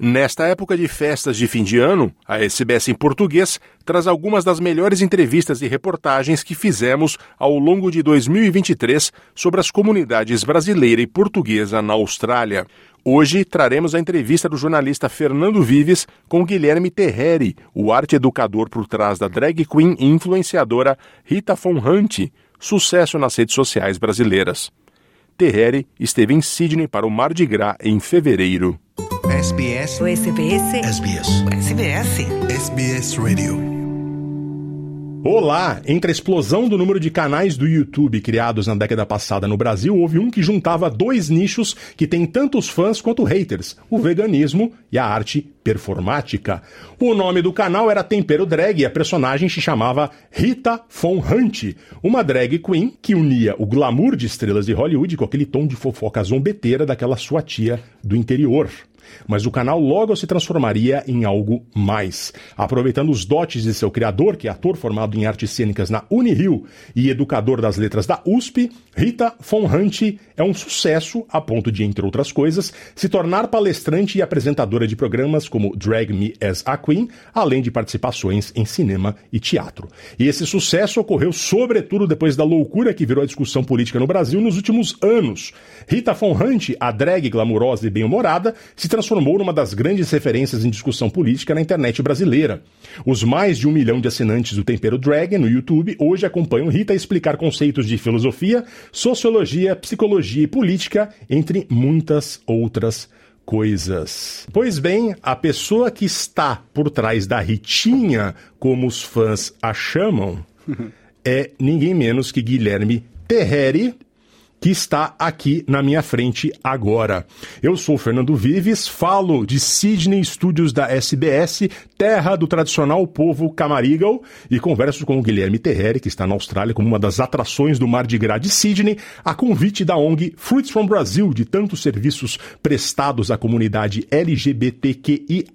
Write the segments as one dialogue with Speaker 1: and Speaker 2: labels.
Speaker 1: Nesta época de festas de fim de ano, a SBS em português traz algumas das melhores entrevistas e reportagens que fizemos ao longo de 2023 sobre as comunidades brasileira e portuguesa na Austrália. Hoje traremos a entrevista do jornalista Fernando Vives com Guilherme Terreri, o arte educador por trás da drag queen e influenciadora Rita Von Hunt, sucesso nas redes sociais brasileiras. Terreri esteve em Sydney para o Mardi Gras em fevereiro.
Speaker 2: SBS. O SBS.
Speaker 3: SBS.
Speaker 2: O SBS.
Speaker 3: SBS Radio.
Speaker 1: Olá! Entre a explosão do número de canais do YouTube criados na década passada no Brasil, houve um que juntava dois nichos que têm tantos fãs quanto haters: o veganismo e a arte performática. O nome do canal era Tempero Drag e a personagem se chamava Rita Von Hunt, uma drag queen que unia o glamour de estrelas de Hollywood com aquele tom de fofoca zombeteira daquela sua tia do interior mas o canal logo se transformaria em algo mais. Aproveitando os dotes de seu criador, que é ator formado em artes cênicas na Unirio e educador das letras da USP, Rita Von Hunt é um sucesso a ponto de, entre outras coisas, se tornar palestrante e apresentadora de programas como Drag Me as a Queen, além de participações em cinema e teatro. E esse sucesso ocorreu sobretudo depois da loucura que virou a discussão política no Brasil nos últimos anos. Rita Von Hunt, a drag glamurosa e bem-humorada, se transformou numa das grandes referências em discussão política na internet brasileira. Os mais de um milhão de assinantes do Tempero Drag no YouTube hoje acompanham Rita explicar conceitos de filosofia, sociologia, psicologia e política, entre muitas outras coisas. Pois bem, a pessoa que está por trás da Ritinha, como os fãs a chamam, é ninguém menos que Guilherme Terreri, que está aqui na minha frente agora. Eu sou Fernando Vives, falo de Sydney Studios da SBS, terra do tradicional povo Camarigal, e converso com o Guilherme Terreri, que está na Austrália como uma das atrações do Mar de Gras de Sydney, a convite da ONG Fruits from Brazil, de tantos serviços prestados à comunidade LGBTQIAP+,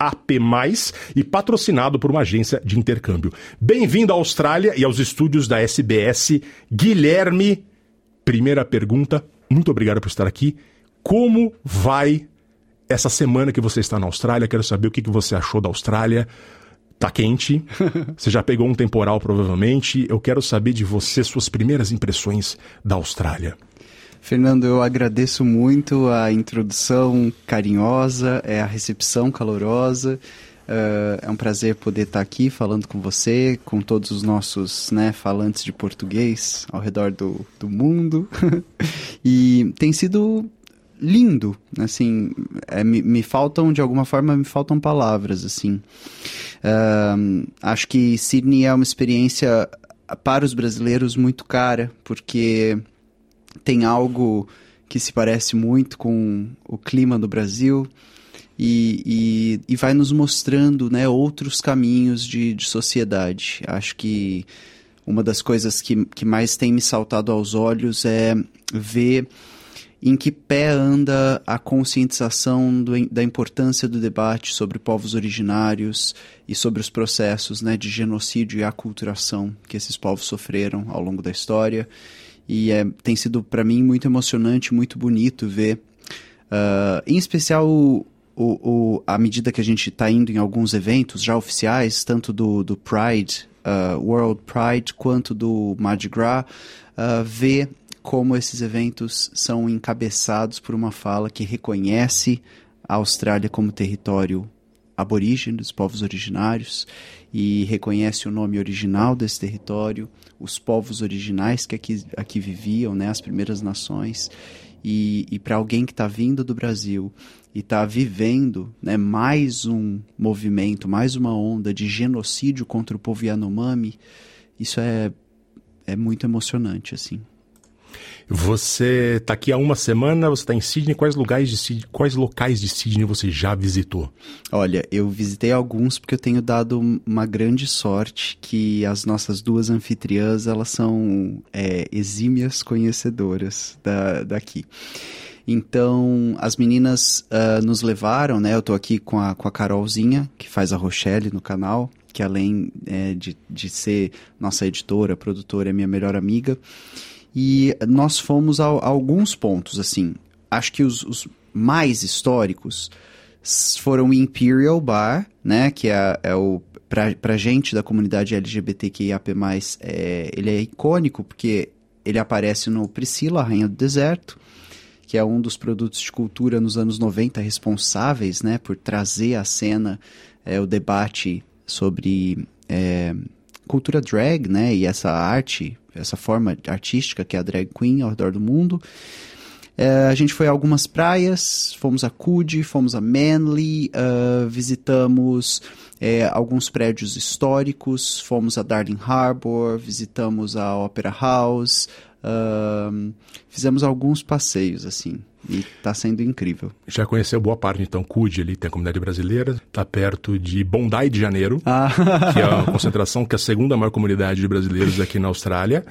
Speaker 1: e patrocinado por uma agência de intercâmbio. Bem-vindo à Austrália e aos estúdios da SBS, Guilherme Primeira pergunta, muito obrigado por estar aqui. Como vai essa semana que você está na Austrália? Quero saber o que você achou da Austrália. Tá quente, você já pegou um temporal provavelmente. Eu quero saber de você suas primeiras impressões da Austrália.
Speaker 4: Fernando, eu agradeço muito a introdução carinhosa, é a recepção calorosa. Uh, é um prazer poder estar aqui falando com você, com todos os nossos né, falantes de português ao redor do, do mundo. e tem sido lindo, assim, é, me, me, faltam, de alguma forma, me faltam palavras, assim. Uh, acho que Sydney é uma experiência para os brasileiros muito cara, porque tem algo que se parece muito com o clima do Brasil, e, e, e vai nos mostrando né, outros caminhos de, de sociedade. Acho que uma das coisas que, que mais tem me saltado aos olhos é ver em que pé anda a conscientização do, da importância do debate sobre povos originários e sobre os processos né, de genocídio e aculturação que esses povos sofreram ao longo da história. E é, tem sido, para mim, muito emocionante, muito bonito ver, uh, em especial, o, o, à medida que a gente está indo em alguns eventos já oficiais, tanto do, do Pride, uh, World Pride, quanto do Mardi Gras, uh, ver como esses eventos são encabeçados por uma fala que reconhece a Austrália como território aborígene dos povos originários e reconhece o nome original desse território, os povos originais que aqui, aqui viviam, né, as primeiras nações. E, e para alguém que está vindo do Brasil e está vivendo né, mais um movimento, mais uma onda de genocídio contra o povo Yanomami, isso é, é muito emocionante, assim.
Speaker 1: Você está aqui há uma semana, você está em Sydney. Quais lugares de Sydney, quais locais de Sydney você já visitou?
Speaker 4: Olha, eu visitei alguns porque eu tenho dado uma grande sorte que as nossas duas anfitriãs elas são é, exímias conhecedoras da, daqui. Então, as meninas uh, nos levaram, né? Eu tô aqui com a, com a Carolzinha, que faz a Rochelle no canal, que além é, de, de ser nossa editora, produtora, é minha melhor amiga. E nós fomos a, a alguns pontos, assim. Acho que os, os mais históricos foram o Imperial Bar, né? Que é, é o pra, pra gente da comunidade LGBTQIAP+, é, ele é icônico porque ele aparece no Priscila, Rainha do Deserto, que é um dos produtos de cultura nos anos 90 responsáveis, né, por trazer à cena é, o debate sobre é, cultura drag, né, e essa arte, essa forma artística que é a drag queen ao redor do mundo. É, a gente foi a algumas praias, fomos a Coogee, fomos a Manly, uh, visitamos é, alguns prédios históricos, fomos a Darling Harbour, visitamos a Opera House, uh, fizemos alguns passeios, assim. E está sendo incrível.
Speaker 1: Já conheceu boa parte, então, Cude ali, tem a comunidade brasileira, está perto de Bondi de Janeiro,
Speaker 4: ah.
Speaker 1: que é a concentração, que é a segunda maior comunidade de brasileiros aqui na Austrália.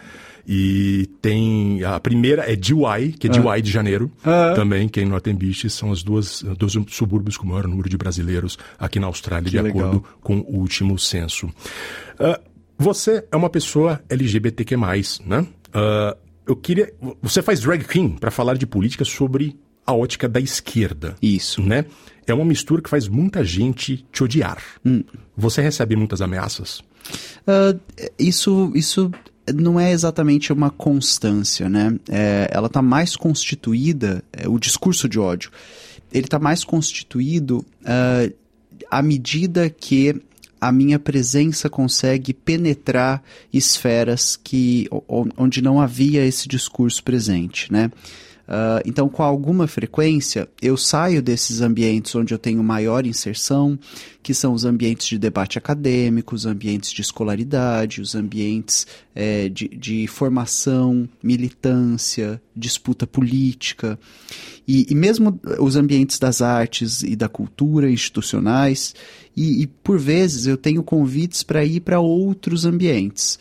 Speaker 1: E tem. A primeira é Dewey, que é ah. de Janeiro, ah. também, que é em Northern Beach. São as duas, dois subúrbios com o maior número de brasileiros aqui na Austrália, que de legal. acordo com o último censo. Uh, você é uma pessoa LGBTQ, né? Uh, eu queria. Você faz drag queen para falar de política sobre a ótica da esquerda.
Speaker 4: Isso.
Speaker 1: Né? É uma mistura que faz muita gente te odiar.
Speaker 4: Hum.
Speaker 1: Você recebe muitas ameaças?
Speaker 4: Uh, isso, isso não é exatamente uma constância, né? É, ela está mais constituída, é, o discurso de ódio, ele está mais constituído uh, à medida que a minha presença consegue penetrar esferas que onde não havia esse discurso presente, né? Uh, então, com alguma frequência, eu saio desses ambientes onde eu tenho maior inserção, que são os ambientes de debate acadêmico, os ambientes de escolaridade, os ambientes é, de, de, formação, militância, disputa política, e, e, mesmo os ambientes das artes e da cultura institucionais, e, e por vezes eu tenho convites para ir para outros ambientes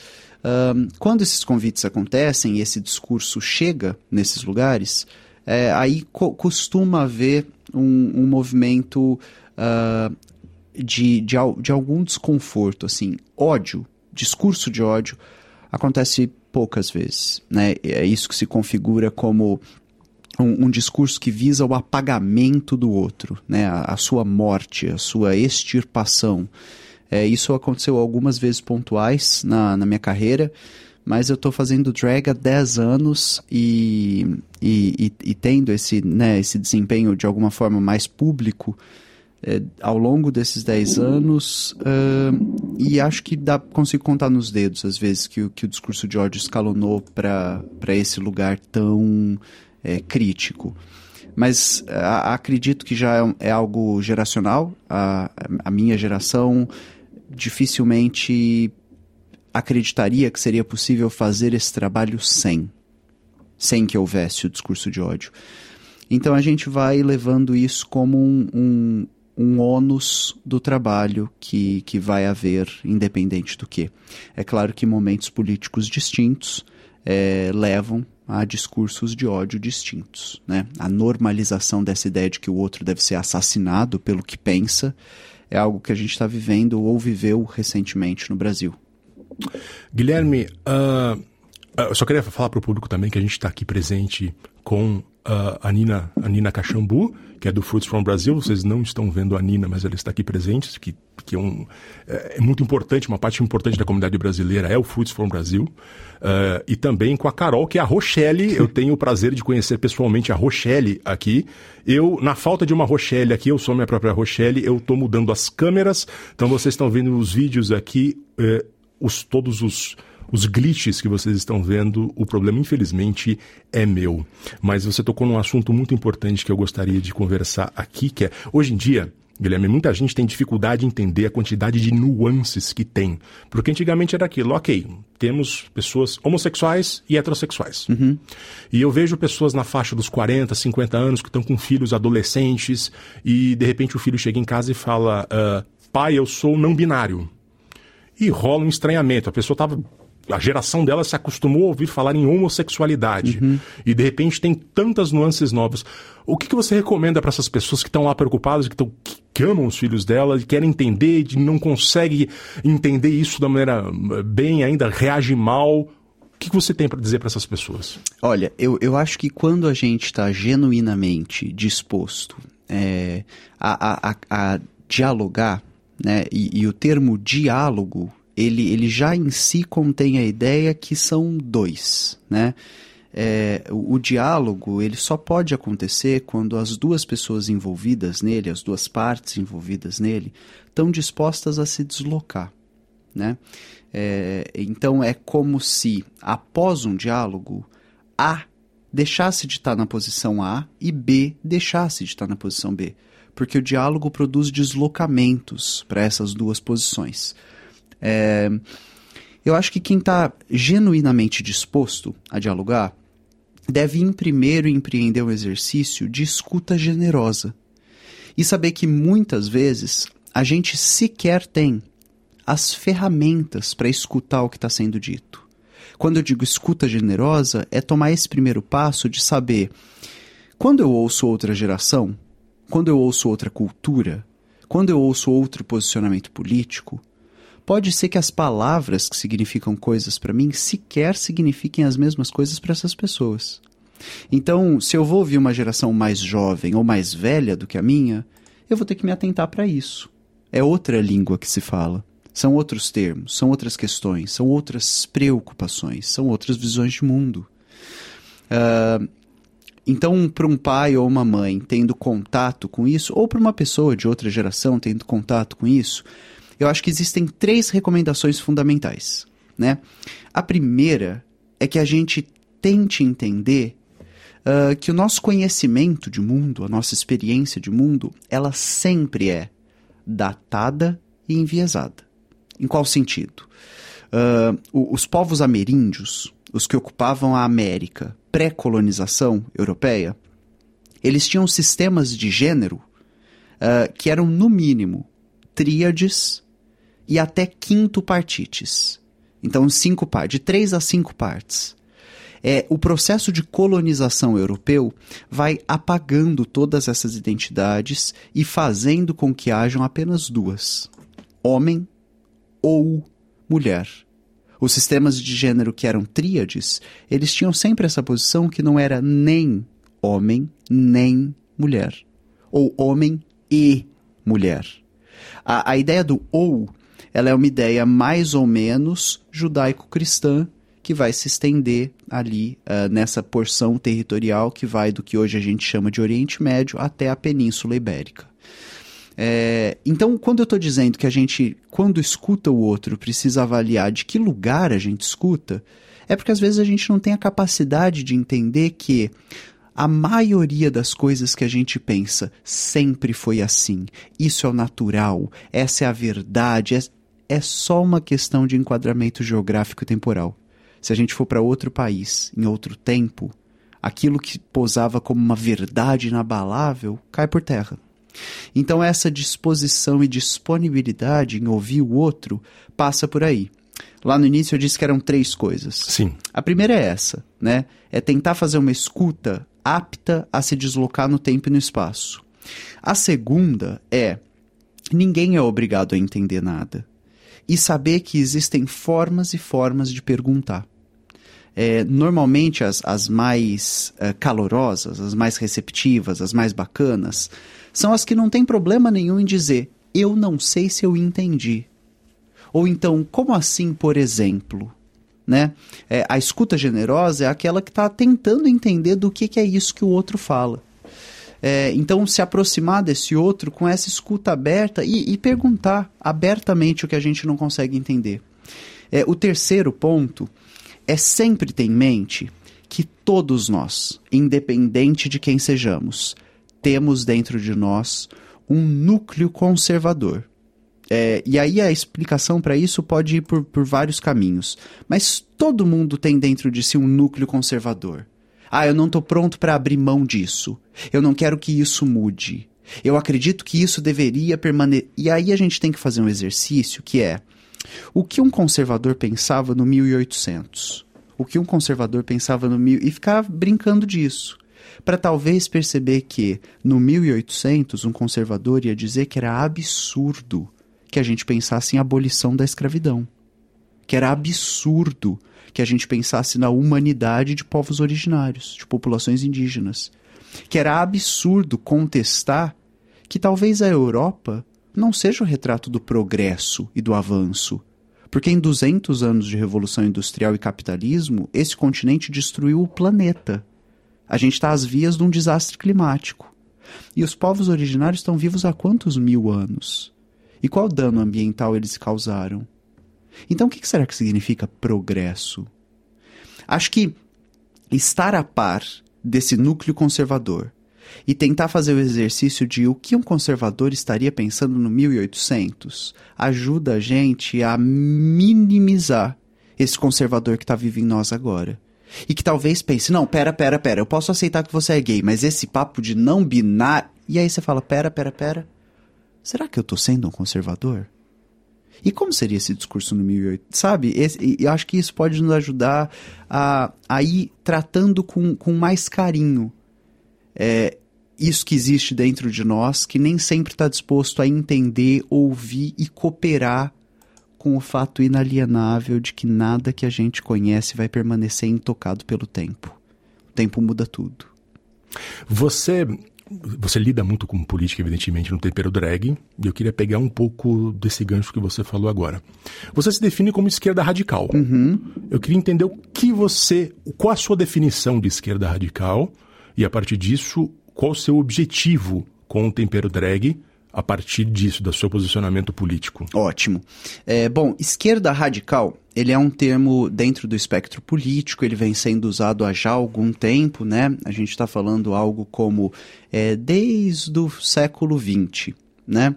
Speaker 4: quando esses convites acontecem e esse discurso chega nesses lugares, é, aí co costuma haver um, um movimento uh, de, de, de algum desconforto, assim, ódio, discurso de ódio, acontece poucas vezes, né? É isso que se configura como um, um, discurso que visa o apagamento do outro, né? A, a sua morte, a sua extirpação. É, isso aconteceu algumas vezes pontuais na, na minha carreira, mas eu estou fazendo drag há 10 anos e, e, e, e, tendo esse, né, esse desempenho de alguma forma mais público é, ao longo desses 10 anos, uh, e acho que dá, consigo contar nos dedos às vezes que, que o discurso de ódio escalonou para esse lugar tão é, crítico mas a, acredito que já é, é algo geracional. A, a, minha geração dificilmente acreditaria que seria possível fazer esse trabalho sem, sem que houvesse o discurso de ódio. Então a gente vai levando isso como um, um, um ônus do trabalho que, que vai haver, independente do que. É claro que momentos políticos distintos é, levam a discursos de ódio distintos. Né? A normalização dessa ideia de que o outro deve ser assassinado pelo que pensa é algo que a gente está vivendo ou viveu recentemente no Brasil.
Speaker 1: Guilherme, uh, eu só queria falar para o público também que a gente está aqui presente com uh, a, Nina, a Nina Cachambu, que é do Fruits from Brasil. Vocês não estão vendo a Nina, mas ela está aqui presente, que, que é, um, é, muito importante, uma parte importante da comunidade brasileira é o Fruits from Brasil. Uh, e também com a Carol, que é a Rochelle. Eu tenho o prazer de conhecer pessoalmente a Rochelle aqui. Eu, na falta de uma Rochelle aqui, eu sou minha própria Rochelle, eu estou mudando as câmeras. Então vocês estão vendo os vídeos aqui, uh, os, todos os os glitches que vocês estão vendo, o problema, infelizmente, é meu. Mas você tocou num assunto muito importante que eu gostaria de conversar aqui, que é, hoje em dia, Guilherme, muita gente tem dificuldade em entender a quantidade de nuances que tem. Porque antigamente era aquilo, ok, temos pessoas homossexuais e heterossexuais.
Speaker 4: Uhum.
Speaker 1: E eu vejo pessoas na faixa dos 40, 50 anos que estão com filhos adolescentes e de repente o filho chega em casa e fala: uh, pai, eu sou não binário. E rola um estranhamento. A pessoa estava a geração dela se acostumou a ouvir falar em homossexualidade. Uhum. E de repente tem tantas nuances novas. O que, que você recomenda para essas pessoas que estão lá preocupadas, que, tão, que amam os filhos dela, e querem entender, e não conseguem entender isso da maneira eh, bem, ainda reage mal? O que, que você tem para dizer para essas pessoas?
Speaker 4: Olha, eu, eu acho que quando a gente está genuinamente disposto é, a, a, a, dialogar, né, e, e o termo diálogo ele, ele já em si contém a ideia que são dois, né? É, o, o, diálogo ele só pode acontecer quando as duas pessoas envolvidas nele, as duas partes envolvidas nele, estão dispostas a se deslocar, né? É, então é como se após um diálogo A deixasse de estar na posição A e B deixasse de estar na posição B, porque o diálogo produz deslocamentos para essas duas posições. É, eu acho que quem está genuinamente disposto a dialogar deve em primeiro empreender um exercício de escuta generosa e saber que muitas vezes a gente sequer tem as ferramentas para escutar o que está sendo dito. Quando eu digo escuta generosa, é tomar esse primeiro passo de saber quando eu ouço outra geração, quando eu ouço outra cultura, quando eu ouço outro posicionamento político, Pode ser que as palavras que significam coisas para mim sequer signifiquem as mesmas coisas para essas pessoas. Então, se eu vou ouvir uma geração mais jovem ou mais velha do que a minha, eu vou ter que me atentar para isso. É outra língua que se fala. São outros termos, são outras questões, são outras preocupações, são outras visões de mundo. Uh, então, para um pai ou uma mãe tendo contato com isso, ou para uma pessoa de outra geração tendo contato com isso, eu acho que existem três recomendações fundamentais. Né? A primeira é que a gente tente entender uh, que o nosso conhecimento de mundo, a nossa experiência de mundo, ela sempre é datada e enviesada. Em qual sentido? Uh, os povos ameríndios, os que ocupavam a América pré-colonização europeia, eles tinham sistemas de gênero uh, que eram, no mínimo, tríades e até quinto partites. Então, cinco partes, de três a cinco partes. É, o processo de colonização europeu vai apagando todas essas identidades e fazendo com que hajam apenas duas: homem ou mulher. Os sistemas de gênero que eram tríades, eles tinham sempre essa posição que não era nem homem nem mulher, ou homem e mulher. A, a ideia do ou ela é uma ideia mais ou menos judaico-cristã que vai se estender ali uh, nessa porção territorial que vai do que hoje a gente chama de Oriente Médio até a Península Ibérica. É, então, quando eu estou dizendo que a gente, quando escuta o outro, precisa avaliar de que lugar a gente escuta, é porque às vezes a gente não tem a capacidade de entender que a maioria das coisas que a gente pensa sempre foi assim. Isso é o natural, essa é a verdade, é é só uma questão de enquadramento geográfico e temporal. Se a gente for para outro país, em outro tempo, aquilo que posava como uma verdade inabalável cai por terra. Então, essa disposição e disponibilidade em ouvir o outro passa por aí. Lá no início eu disse que eram três coisas.
Speaker 1: Sim.
Speaker 4: A primeira é essa, né? É tentar fazer uma escuta apta a se deslocar no tempo e no espaço. A segunda é ninguém é obrigado a entender nada e saber que existem formas e formas de perguntar. É, normalmente as, as mais uh, calorosas, as mais receptivas, as mais bacanas, são as que não têm problema nenhum em dizer eu não sei se eu entendi. Ou então, como assim, por exemplo? Né? É, a escuta generosa é aquela que está tentando entender do que, que é isso que o outro fala. É, então, se aproximar desse outro com essa escuta aberta e, e perguntar abertamente o que a gente não consegue entender. É, o terceiro ponto é sempre ter em mente que todos nós, independente de quem sejamos, temos dentro de nós um núcleo conservador. É, e aí a explicação para isso pode ir por, por vários caminhos. Mas todo mundo tem dentro de si um núcleo conservador. Ah, eu não estou pronto para abrir mão disso. Eu não quero que isso mude. Eu acredito que isso deveria permanecer. E aí a gente tem que fazer um exercício que é O que um conservador pensava no 1800? O que um conservador pensava no mil... E ficar brincando disso. Para talvez perceber que no 1800 um conservador ia dizer que era absurdo que a gente pensasse em abolição da escravidão. Que era absurdo que a gente pensasse na humanidade de povos originários, de populações indígenas. Que era absurdo contestar que talvez a Europa não seja o retrato do progresso e do avanço. Porque em 200 anos de revolução industrial e capitalismo, esse continente destruiu o planeta. A gente está às vias de um desastre climático. E os povos originários estão vivos há quantos mil anos? E qual dano ambiental eles causaram? Então, o que será que significa progresso? Acho que estar a par desse núcleo conservador e tentar fazer o exercício de o que um conservador estaria pensando no 1800 ajuda a gente a minimizar esse conservador que está vivo em nós agora. E que talvez pense, não, pera, pera, pera, eu posso aceitar que você é gay, mas esse papo de não binar. E aí você fala, pera, pera, pera. Será que eu tô sendo um conservador? E como seria esse discurso no 1800? Sabe? Esse, eu acho que isso pode nos ajudar a, a ir tratando com, com mais carinho é, isso que existe dentro de nós, que nem sempre está disposto a entender, ouvir e cooperar com o fato inalienável de que nada que a gente conhece vai permanecer intocado pelo tempo. O tempo muda tudo.
Speaker 1: Você você lida muito com política, evidentemente, no tempero drag, e eu queria pegar um pouco desse gancho que você falou agora. Você se define como esquerda radical.
Speaker 4: Uhum.
Speaker 1: Eu queria entender o que você. qual a sua definição de esquerda radical, e a partir disso, qual o seu objetivo com o tempero drag a partir disso, do seu posicionamento político?
Speaker 4: Ótimo. É, bom, esquerda radical, ele é um termo dentro do espectro político, ele vem sendo usado há já algum tempo, né? A gente está falando algo como é, desde o século XX, né?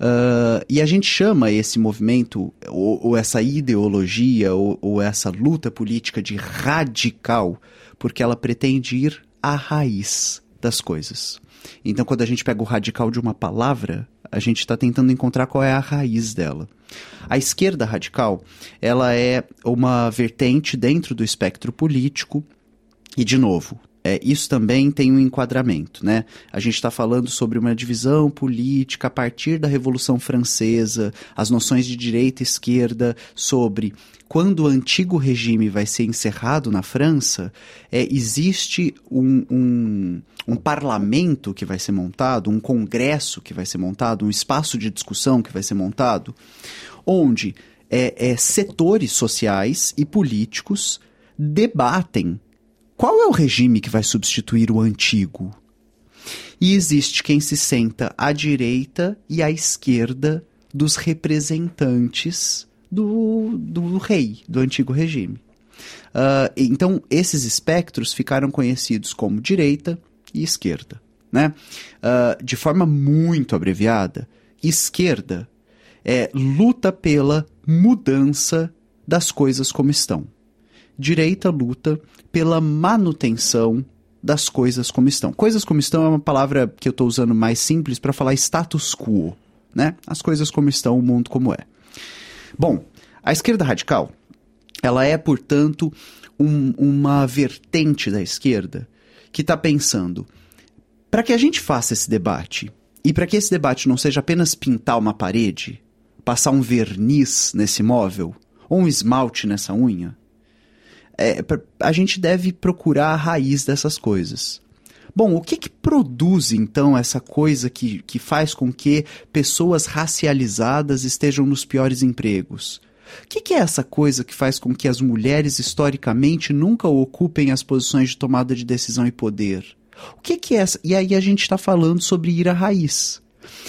Speaker 4: Uh, e a gente chama esse movimento, ou, ou essa ideologia, ou, ou essa luta política de radical, porque ela pretende ir à raiz das coisas. Então, quando a gente pega o radical de uma palavra, a gente está tentando encontrar qual é a raiz dela. A esquerda radical, ela é uma vertente dentro do espectro político e, de novo, é, isso também tem um enquadramento, né? A gente está falando sobre uma divisão política a partir da Revolução Francesa, as noções de direita e esquerda sobre quando o antigo regime vai ser encerrado na França, é, existe um, um, um parlamento que vai ser montado, um congresso que vai ser montado, um espaço de discussão que vai ser montado, onde é, é, setores sociais e políticos debatem qual é o regime que vai substituir o antigo? E existe quem se senta à direita e à esquerda dos representantes do, do rei, do antigo regime. Uh, então, esses espectros ficaram conhecidos como direita e esquerda. Né? Uh, de forma muito abreviada, esquerda é luta pela mudança das coisas como estão direita luta pela manutenção das coisas como estão. Coisas como estão é uma palavra que eu estou usando mais simples para falar status quo, né? As coisas como estão, o mundo como é. Bom, a esquerda radical, ela é, portanto, um, uma vertente da esquerda que está pensando para que a gente faça esse debate e para que esse debate não seja apenas pintar uma parede, passar um verniz nesse móvel ou um esmalte nessa unha, é, a gente deve procurar a raiz dessas coisas. Bom, o que, que produz então essa coisa que, que faz com que pessoas racializadas estejam nos piores empregos? O que, que, é essa coisa que faz com que as mulheres historicamente nunca ocupem as posições de tomada de decisão e poder? O que, que é essa? E aí a gente está falando sobre ir à raiz.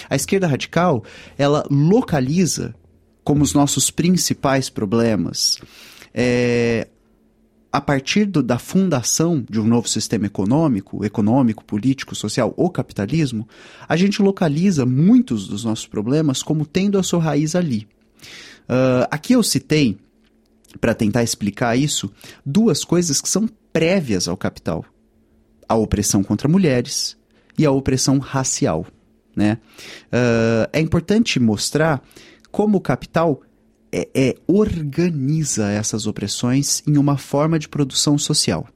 Speaker 4: A esquerda radical ela localiza como os nossos principais problemas é, a partir do, da fundação de um novo sistema econômico, econômico, político, social, ou capitalismo, a gente localiza muitos dos nossos problemas como tendo a sua raiz ali. Uh, aqui eu citei, para tentar explicar isso, duas coisas que são prévias ao capital: a opressão contra mulheres e a opressão racial. Né? Uh, é importante mostrar como o capital é, é, organiza essas opressões em uma forma de produção social.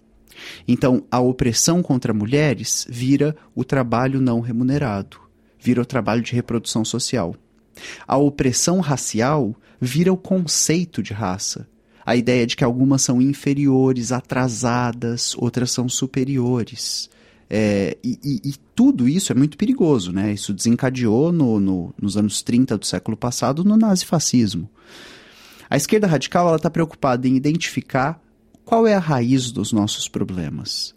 Speaker 4: Então, a opressão contra mulheres vira o trabalho não remunerado, vira o trabalho de reprodução social. A opressão racial vira o conceito de raça. A ideia de que algumas são inferiores, atrasadas, outras são superiores. É, e, e, e, tudo isso é muito perigoso, né? Isso desencadeou no, no, nos anos 30 do século passado no nazifascismo. A esquerda radical está preocupada em identificar qual é a raiz dos nossos problemas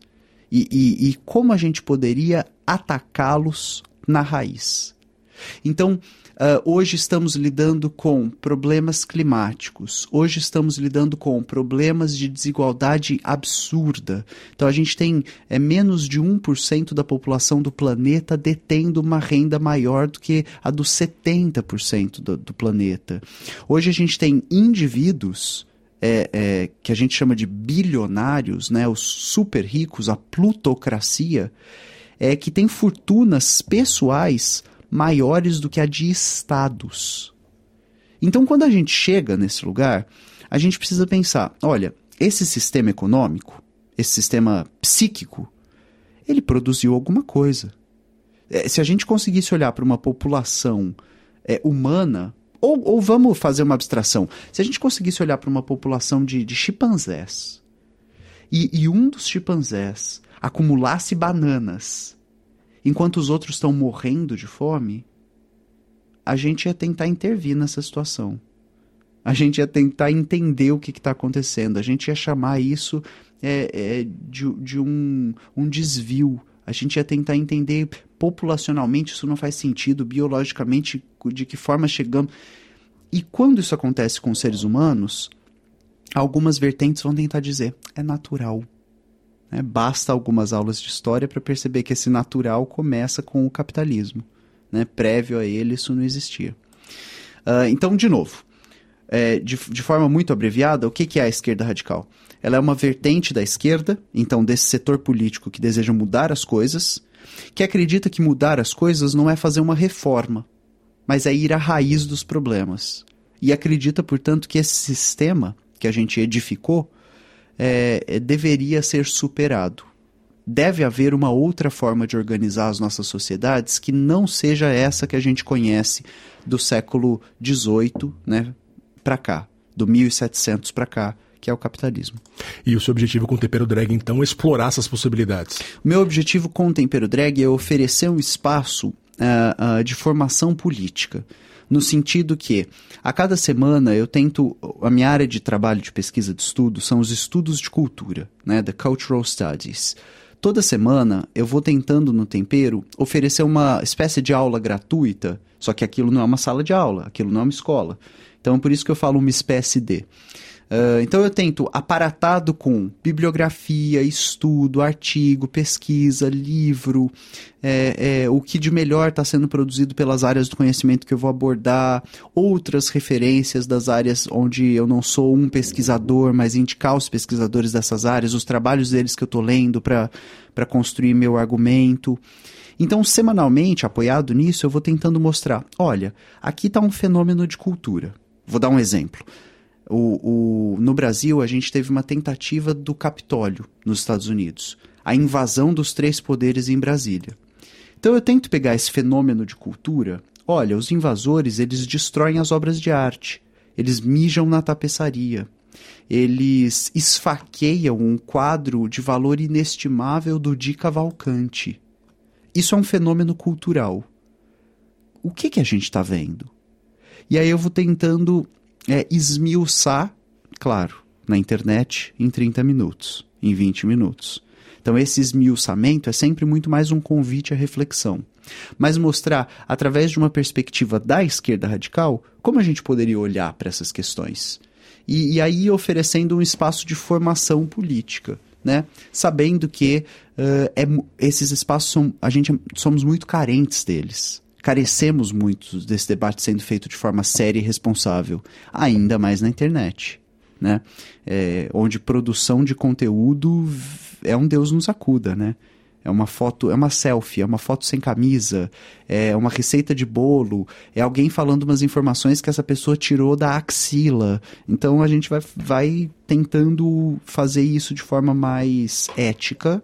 Speaker 4: e, e, como a gente poderia atacá-los na raiz. Então, Uh, hoje estamos lidando com problemas climáticos, hoje estamos lidando com problemas de desigualdade absurda. Então a gente tem é, menos de 1% da população do planeta detendo uma renda maior do que a dos 70% do, do planeta. Hoje a gente tem indivíduos é, é, que a gente chama de bilionários, né, os super ricos, a plutocracia, é, que tem fortunas pessoais maiores do que a de estados. Então, quando a gente chega nesse lugar, a gente precisa pensar: olha, esse sistema econômico, esse sistema psíquico, ele produziu alguma coisa. É, se a gente conseguisse olhar para uma população é, humana, ou, ou, vamos fazer uma abstração, se a gente conseguisse olhar para uma população de, de chimpanzés, e, e um dos chimpanzés acumulasse bananas enquanto os outros estão morrendo de fome, a gente ia tentar intervir nessa situação. A gente ia tentar entender o que está acontecendo. A gente ia chamar isso é, é, de, de um, um desvio. A gente ia tentar entender populacionalmente isso não faz sentido, biologicamente, de que forma chegamos. E quando isso acontece com os seres humanos, algumas vertentes vão tentar dizer: é natural. Né? Basta algumas aulas de história para perceber que esse natural começa com o capitalismo. Né? Prévio a ele, isso não existia. Uh, então, de novo, é, de, de, forma muito abreviada, o que, que é a esquerda radical? Ela é uma vertente da esquerda, então desse setor político que deseja mudar as coisas, que acredita que mudar as coisas não é fazer uma reforma, mas é ir à raiz dos problemas. E acredita, portanto, que esse sistema que a gente edificou é, é, deveria ser superado. Deve haver uma outra forma de organizar as nossas sociedades que não seja essa que a gente conhece do século XVIII né, para cá, do 1700 para cá, que é o capitalismo.
Speaker 1: E o seu objetivo com o Tempero Drag, então, é explorar essas possibilidades?
Speaker 4: Meu objetivo com o Tempero Drag é oferecer um espaço uh, uh, de formação política no sentido que a cada semana eu tento a minha área de trabalho de pesquisa de estudo são os estudos de cultura, né, the cultural studies. Toda semana eu vou tentando no tempero oferecer uma espécie de aula gratuita, só que aquilo não é uma sala de aula, aquilo não é uma escola. Então por isso que eu falo uma espécie de. Uh, então eu tento aparatado com bibliografia, estudo, artigo, pesquisa, livro, é, é, o que de melhor está sendo produzido pelas áreas do conhecimento que eu vou abordar, outras referências das áreas onde eu não sou um pesquisador, mas indicar os pesquisadores dessas áreas, os trabalhos deles que eu estou lendo para construir meu argumento. Então, semanalmente, apoiado nisso, eu vou tentando mostrar: olha, aqui está um fenômeno de cultura. Vou dar um exemplo. O, o, no Brasil, a gente teve uma tentativa do Capitólio nos Estados Unidos, a invasão dos três poderes em Brasília. Então eu tento pegar esse fenômeno de cultura. Olha, os invasores eles destroem as obras de arte, eles mijam na tapeçaria, eles esfaqueiam um quadro de valor inestimável do Di Cavalcante. Isso é um fenômeno cultural. O que, que a gente está vendo? E aí eu vou tentando é esmiuçar, claro, na internet em 30 minutos, em 20 minutos. Então, esse esmiuçamento é sempre muito mais um convite à reflexão. Mas mostrar, através de uma perspectiva da esquerda radical, como a gente poderia olhar para essas questões. E, e, aí oferecendo um espaço de formação política. Né? Sabendo que uh, é, esses espaços são, a gente somos muito carentes deles carecemos muito desse debate sendo feito de forma séria e responsável, ainda mais na internet, né? É, onde produção de conteúdo é um Deus nos acuda, né? É uma foto, é uma selfie, é uma foto sem camisa, é uma receita de bolo, é alguém falando umas informações que essa pessoa tirou da axila. Então a gente vai, vai tentando fazer isso de forma mais ética,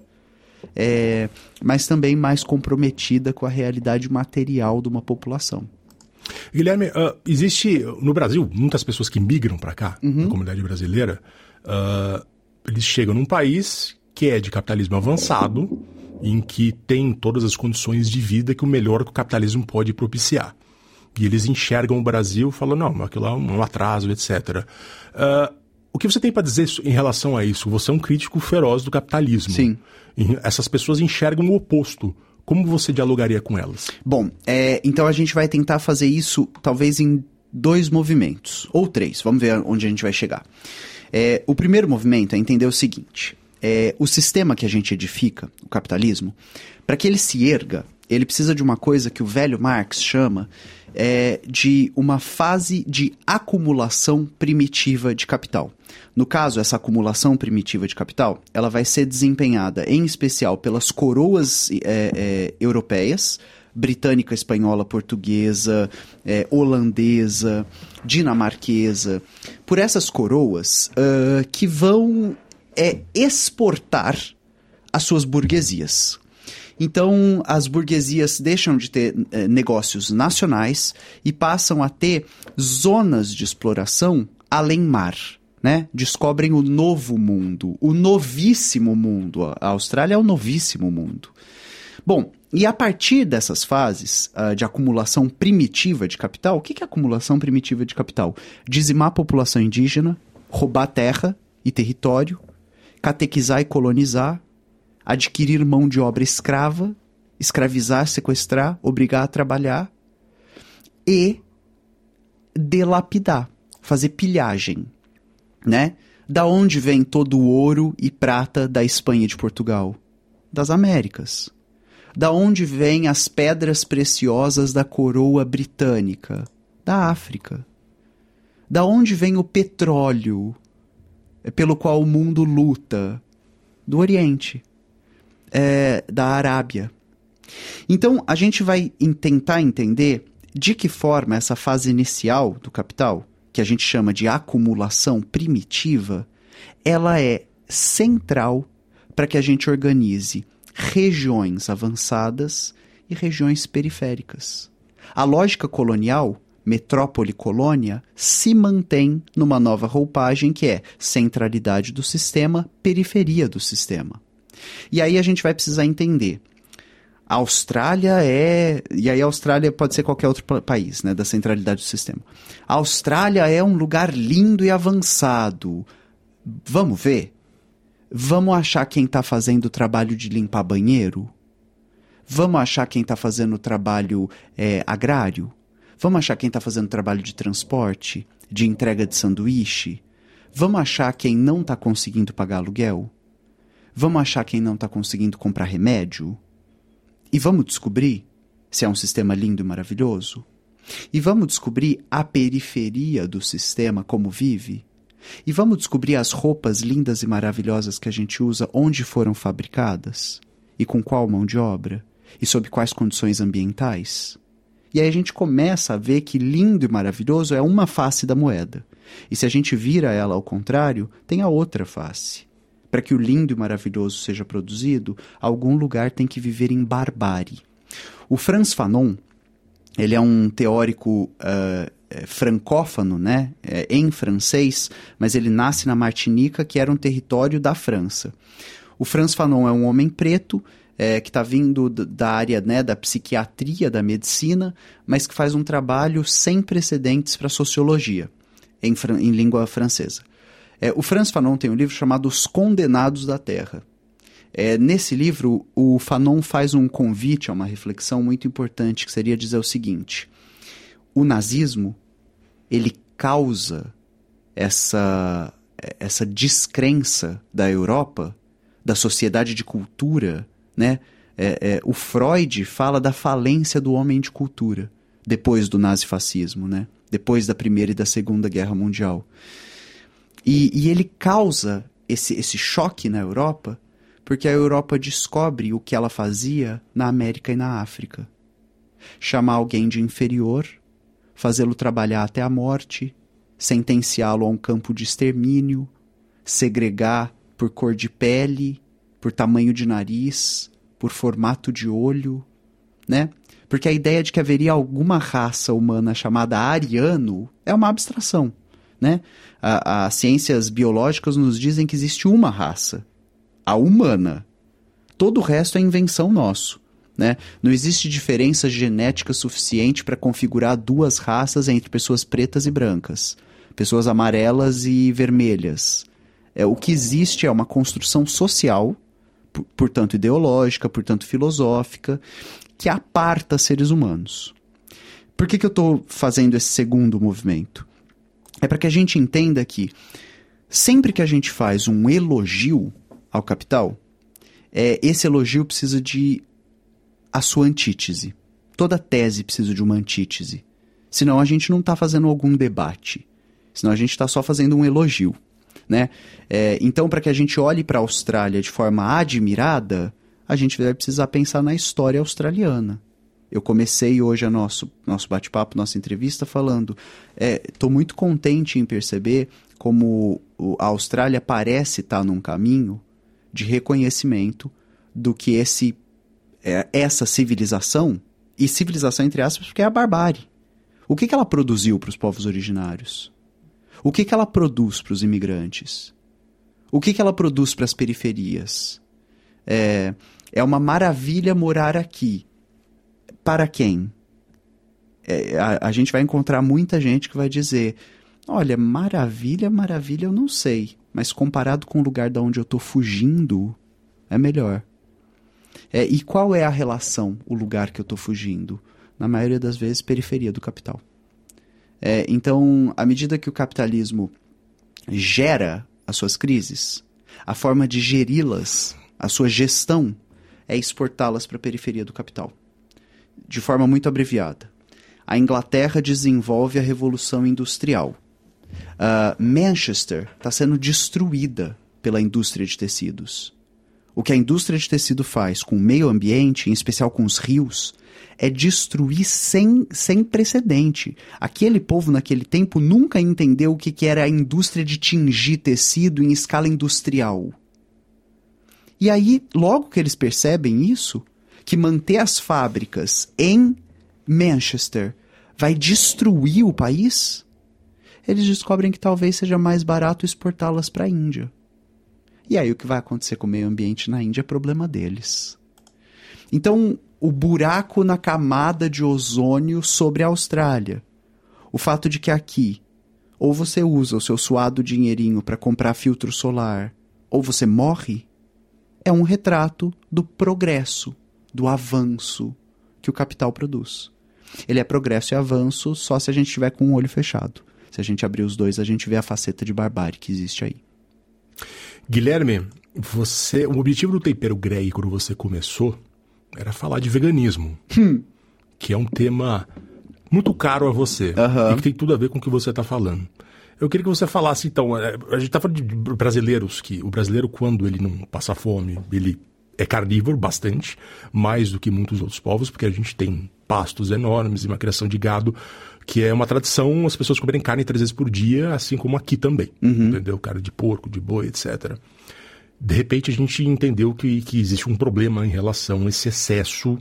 Speaker 4: é, mas também mais comprometida com a realidade material de uma população.
Speaker 1: Guilherme, uh, existe no Brasil muitas pessoas que migram para cá, uhum. na comunidade brasileira. Uh, eles chegam num país que é de capitalismo avançado, em que tem todas as condições de vida que o melhor que o capitalismo pode propiciar. E eles enxergam o Brasil e falam, não, aquilo é um atraso, etc. Uh, o que você tem para dizer em relação a isso? Você é um crítico feroz do capitalismo.
Speaker 4: Sim.
Speaker 1: Essas pessoas enxergam o oposto. Como você dialogaria com elas?
Speaker 4: Bom, é, então a gente vai tentar fazer isso talvez em dois movimentos, ou três. Vamos ver onde a gente vai chegar. É, o primeiro movimento é entender o seguinte: é, o sistema que a gente edifica, o capitalismo, para que ele se erga, ele precisa de uma coisa que o velho Marx chama é, de uma fase de acumulação primitiva de capital. No caso, essa acumulação primitiva de capital, ela vai ser desempenhada em especial pelas coroas é, é, europeias, britânica, espanhola, portuguesa, é, holandesa, dinamarquesa, por essas coroas uh, que vão é exportar as suas burguesias. Então, as burguesias deixam de ter eh, negócios nacionais e passam a ter zonas de exploração além mar. Né? Descobrem o novo mundo, o novíssimo mundo. A Austrália é o novíssimo mundo. Bom, e a partir dessas fases uh, de acumulação primitiva de capital, o que é acumulação primitiva de capital? Dizimar a população indígena, roubar terra e território, catequizar e colonizar, adquirir mão de obra escrava, escravizar, sequestrar, obrigar a trabalhar e delapidar, fazer pilhagem, né? Da onde vem todo o ouro e prata da Espanha e de Portugal? Das Américas. Da onde vêm as pedras preciosas da coroa britânica? Da África. Da onde vem o petróleo pelo qual o mundo luta do Oriente, é, da Arábia. Então, a gente vai tentar entender de que forma essa fase inicial do capital, que a gente chama de acumulação primitiva, ela é central para que a gente organize regiões avançadas e regiões periféricas. A lógica colonial metrópole-colônia se mantém numa nova roupagem que é centralidade do sistema, periferia do sistema. E aí a gente vai precisar entender. A Austrália é. E aí a Austrália pode ser qualquer outro país, né? Da centralidade do sistema. A Austrália é um lugar lindo e avançado. Vamos ver? Vamos achar quem está fazendo o trabalho de limpar banheiro? Vamos achar quem está fazendo o trabalho é, agrário? Vamos achar quem está fazendo trabalho de transporte, de entrega de sanduíche? Vamos achar quem não está conseguindo pagar aluguel? Vamos achar quem não está conseguindo comprar remédio? E vamos descobrir se é um sistema lindo e maravilhoso? E vamos descobrir a periferia do sistema, como vive? E vamos descobrir as roupas lindas e maravilhosas que a gente usa, onde foram fabricadas? E com qual mão de obra? E sob quais condições ambientais? E aí a gente começa a ver que lindo e maravilhoso é uma face da moeda. E se a gente vira ela ao contrário, tem a outra face. Para que o lindo e maravilhoso seja produzido, algum lugar tem que viver em barbárie. O Franz Fanon, ele é um teórico uh, francófano, né, é, em francês, mas ele nasce na Martinica, que era um território da França. O Franz Fanon é um homem preto é, que está vindo da área né, da psiquiatria, da medicina, mas que faz um trabalho sem precedentes para sociologia, em, em, língua francesa. É, o Franz Fanon tem um livro chamado Os Condenados da Terra. É, nesse livro, o Fanon faz um convite a uma reflexão muito importante, que seria dizer o seguinte: o nazismo ele causa essa, essa descrença da Europa, da sociedade de cultura, né? É, é, o Freud fala da falência do homem de cultura depois do nazifascismo, né? depois da Primeira e da Segunda Guerra Mundial. E, e ele causa esse, esse choque na Europa Porque a Europa descobre o que ela fazia na América e na África. Chamar alguém de inferior, fazê-lo trabalhar até a morte, sentenciá-lo a um campo de extermínio, segregar por cor de pele, por tamanho de nariz, por formato de olho, né? Porque a ideia de que haveria alguma raça humana chamada ariano é uma abstração, né? As ciências biológicas nos dizem que existe uma raça, a humana. Todo o resto é invenção nosso. Né? Não existe diferença genética suficiente para configurar duas raças entre pessoas pretas e brancas, pessoas amarelas e vermelhas. É, o que existe é uma construção social, portanto ideológica, portanto filosófica, que aparta seres humanos. Por que, que eu estou fazendo esse segundo movimento? É para que a gente entenda que sempre que a gente faz um elogio ao capital, é, esse elogio precisa de a sua antítese. Toda tese precisa de uma antítese. Senão a gente não está fazendo algum debate. Senão a gente está só fazendo um elogio. Né? É, então, para que a gente olhe para a Austrália de forma admirada, a gente vai precisar pensar na história australiana. Eu comecei hoje a nosso, nosso bate-papo, nossa entrevista, falando: estou é, muito contente em perceber como a Austrália parece estar tá num caminho de reconhecimento do que esse é, essa civilização, e civilização entre aspas, porque é a barbárie. O que, que ela produziu para os povos originários? O que, que ela produz para os imigrantes? O que, que ela produz para as periferias? É, é uma maravilha morar aqui. Para quem? É, a, a gente vai encontrar muita gente que vai dizer: olha, maravilha, maravilha, eu não sei. Mas comparado com o lugar da onde eu estou fugindo, é melhor. É, e qual é a relação, o lugar que eu estou fugindo? Na maioria das vezes, periferia do capital. É, então, à medida que o capitalismo gera as suas crises, a forma de geri-las, a sua gestão, é exportá-las para a periferia do capital. De forma muito abreviada. A Inglaterra desenvolve a Revolução Industrial. Uh, Manchester está sendo destruída pela indústria de tecidos. O que a indústria de tecido faz com o meio ambiente, em especial com os rios, é destruir sem, sem precedente. Aquele povo, naquele tempo, nunca entendeu o que, que era a indústria de tingir tecido em escala industrial. E aí, logo que eles percebem isso, que manter as fábricas em Manchester vai destruir o país, eles descobrem que talvez seja mais barato exportá-las para a Índia. E aí o que vai acontecer com o meio ambiente na Índia é problema deles. Então, o buraco na camada de ozônio sobre a Austrália, o fato de que aqui ou você usa o seu suado dinheirinho para comprar filtro solar, ou você morre, é um retrato do progresso, do avanço que o capital produz. Ele é progresso e avanço só se a gente tiver com o olho fechado. Se a gente abrir os dois, a gente vê a faceta de barbárie que existe aí.
Speaker 1: Guilherme, você, o objetivo do tempero Grey quando você começou era falar de veganismo, hum. que é um tema muito caro a você uhum. e que tem tudo a ver com o que você está falando. Eu queria que você falasse, então, é, a gente está falando de brasileiros, que o brasileiro, quando ele não passa fome, ele é carnívoro bastante, mais do que muitos outros povos, porque a gente tem pastos enormes e uma criação de gado que é uma tradição as pessoas comerem carne três vezes por dia, assim como aqui também, uhum. entendeu? Carne de porco, de boi, etc. De repente a gente entendeu que, que existe um problema em relação a esse excesso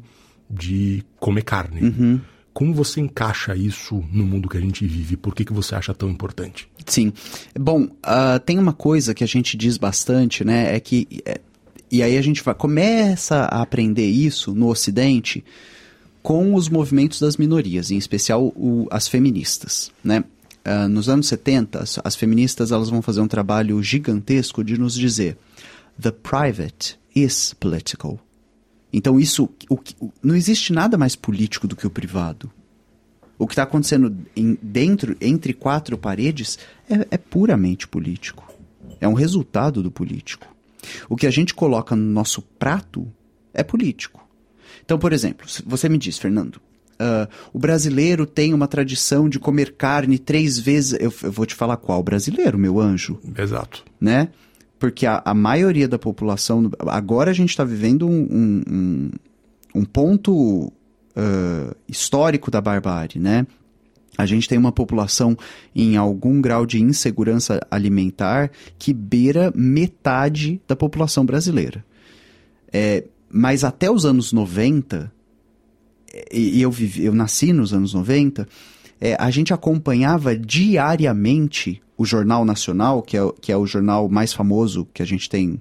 Speaker 1: de comer carne. Uhum. Como você encaixa isso no mundo que a gente vive? Por que, que você acha tão importante?
Speaker 4: Sim. Bom, uh, tem uma coisa que a gente diz bastante, né? É que. E aí a gente vai, começa a aprender isso no Ocidente com os movimentos das minorias, em especial o, as feministas, né? Uh, nos anos 70, as, as, feministas elas vão fazer um trabalho gigantesco de nos dizer the private is political. Então isso, o, o, não existe nada mais político do que o privado. O que está acontecendo em, dentro, entre quatro paredes, é, é puramente político. É um resultado do político. O que a gente coloca no nosso prato é político. Então, por exemplo, você me diz, Fernando, uh, o brasileiro tem uma tradição de comer carne três vezes. Eu, eu, vou te falar qual brasileiro, meu anjo.
Speaker 1: Exato.
Speaker 4: Né? porque a, a maioria da população. Agora a gente está vivendo um, um, um, ponto uh, histórico da barbárie, né? A gente tem uma população em algum grau de insegurança alimentar que beira metade da população brasileira. É, mas até os anos 90, e eu, vivi, eu nasci nos anos 90, é, a gente acompanhava diariamente o Jornal Nacional, que é, que é o jornal mais famoso que a gente tem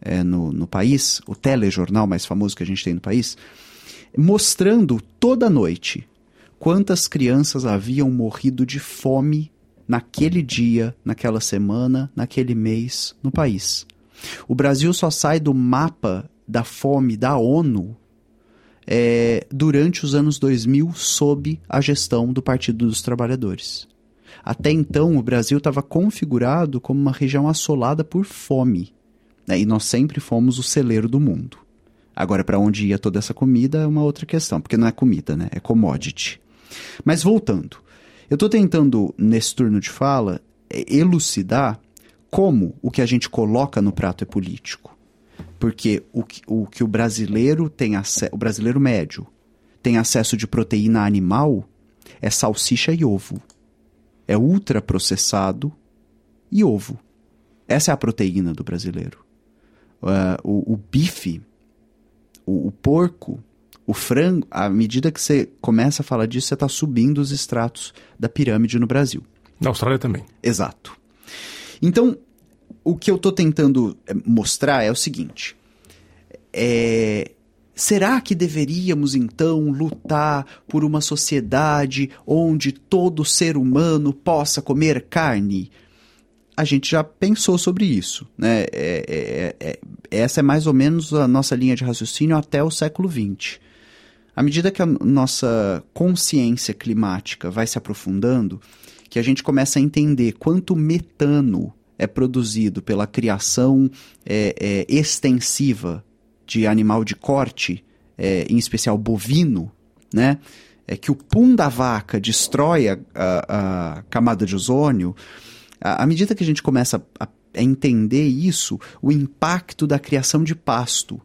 Speaker 4: é, no, no país, o telejornal mais famoso que a gente tem no país, mostrando toda noite quantas crianças haviam morrido de fome naquele dia, naquela semana, naquele mês no país. O Brasil só sai do mapa da fome da ONU é, durante os anos 2000 sob a gestão do Partido dos Trabalhadores. Até então, o Brasil estava configurado como uma região assolada por fome. Né? E nós sempre fomos o celeiro do mundo. Agora, para onde ia toda essa comida é uma outra questão, porque não é comida, né? É commodity. Mas voltando, eu estou tentando, nesse turno de fala, é, elucidar como o que a gente coloca no prato é político. Porque o que o, que o brasileiro tem acesso, o brasileiro médio tem acesso de proteína animal é salsicha e ovo. É ultraprocessado e ovo. Essa é a proteína do brasileiro. Uh, o, o bife o, o porco, o frango, à medida que você começa a falar disso, você está subindo os estratos da pirâmide no Brasil.
Speaker 1: Na Austrália também.
Speaker 4: Exato. Então, o que eu estou tentando é, mostrar é o seguinte: é, será que deveríamos então lutar por uma sociedade onde todo ser humano possa comer carne? a gente já pensou sobre isso. Né? É, é, é, essa é mais ou menos a nossa linha de raciocínio até o século XX. À medida que a nossa consciência climática vai se aprofundando, que a gente começa a entender quanto metano é produzido pela criação é, é, extensiva de animal de corte, é, em especial bovino, né? É que o pum da vaca destrói a, a, a camada de ozônio, à medida que a gente começa a, a entender isso, o impacto da criação de pasto.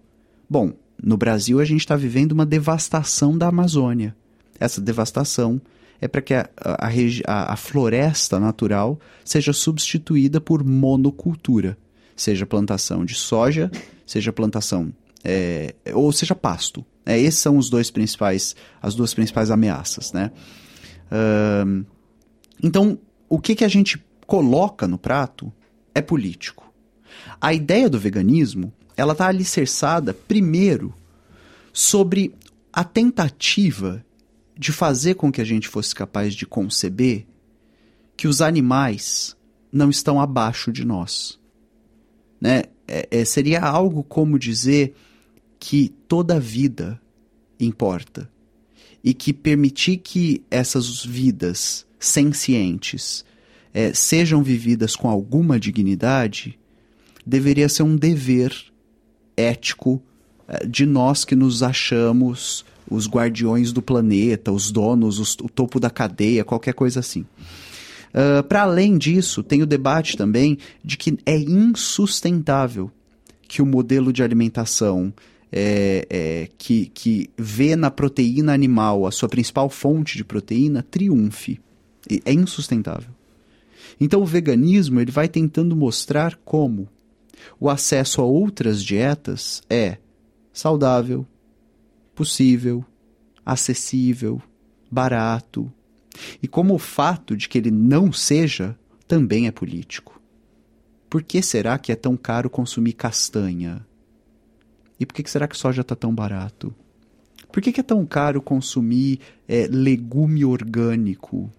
Speaker 4: Bom, no Brasil a gente está vivendo uma devastação da Amazônia. Essa devastação é para que a, a, a, a, floresta natural seja substituída por monocultura, seja plantação de soja, seja plantação é, ou seja pasto. É, esses são os dois principais, as duas principais ameaças, né? Então, o que, que a gente coloca no prato é político. A ideia do veganismo, ela está alicerçada primeiro sobre a tentativa de fazer com que a gente fosse capaz de conceber que os animais não estão abaixo de nós. Né? É, é, seria algo como dizer que toda vida importa e que permitir que essas vidas sencientes é, sejam vividas com alguma dignidade, deveria ser um dever ético é, de nós que nos achamos os guardiões do planeta, os donos, os, o topo da cadeia, qualquer coisa assim. Uh, Para além disso, tem o debate também de que é insustentável que o modelo de alimentação é, é, que, que vê na proteína animal a sua principal fonte de proteína triunfe. É insustentável. Então o veganismo ele vai tentando mostrar como o acesso a outras dietas é saudável, possível, acessível, barato. E como o fato de que ele não seja também é político. Por que será que é tão caro consumir castanha? E por que será que soja está tão barato? Por que, é tão caro consumir é, legume orgânico?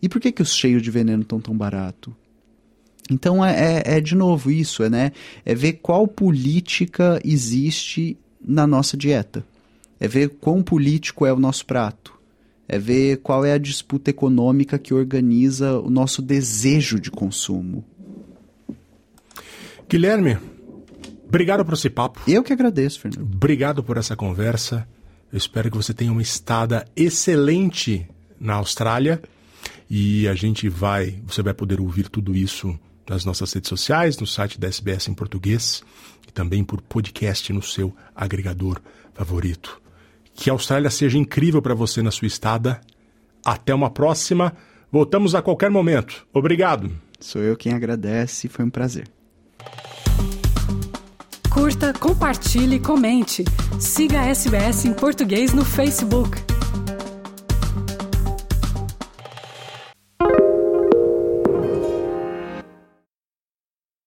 Speaker 4: E por que, que os cheios de veneno estão tão barato? Então é, é, é, de novo isso, é, né? É ver qual política existe na nossa dieta. É ver quão político é o nosso prato. É ver qual é a disputa econômica que organiza o nosso desejo de consumo.
Speaker 1: Guilherme, obrigado por esse papo.
Speaker 4: Eu que agradeço, Fernando.
Speaker 1: Obrigado por essa conversa. Eu espero que você tenha uma estada excelente na Austrália. E a gente vai, você vai poder ouvir tudo isso nas nossas redes sociais, no site da SBS em português e também por podcast no seu agregador favorito. Que a Austrália seja incrível para você na sua estada. Até uma próxima. Voltamos a qualquer momento. Obrigado.
Speaker 4: Sou eu quem agradece, foi um prazer.
Speaker 5: Curta, compartilhe, comente. Siga a SBS em português no Facebook.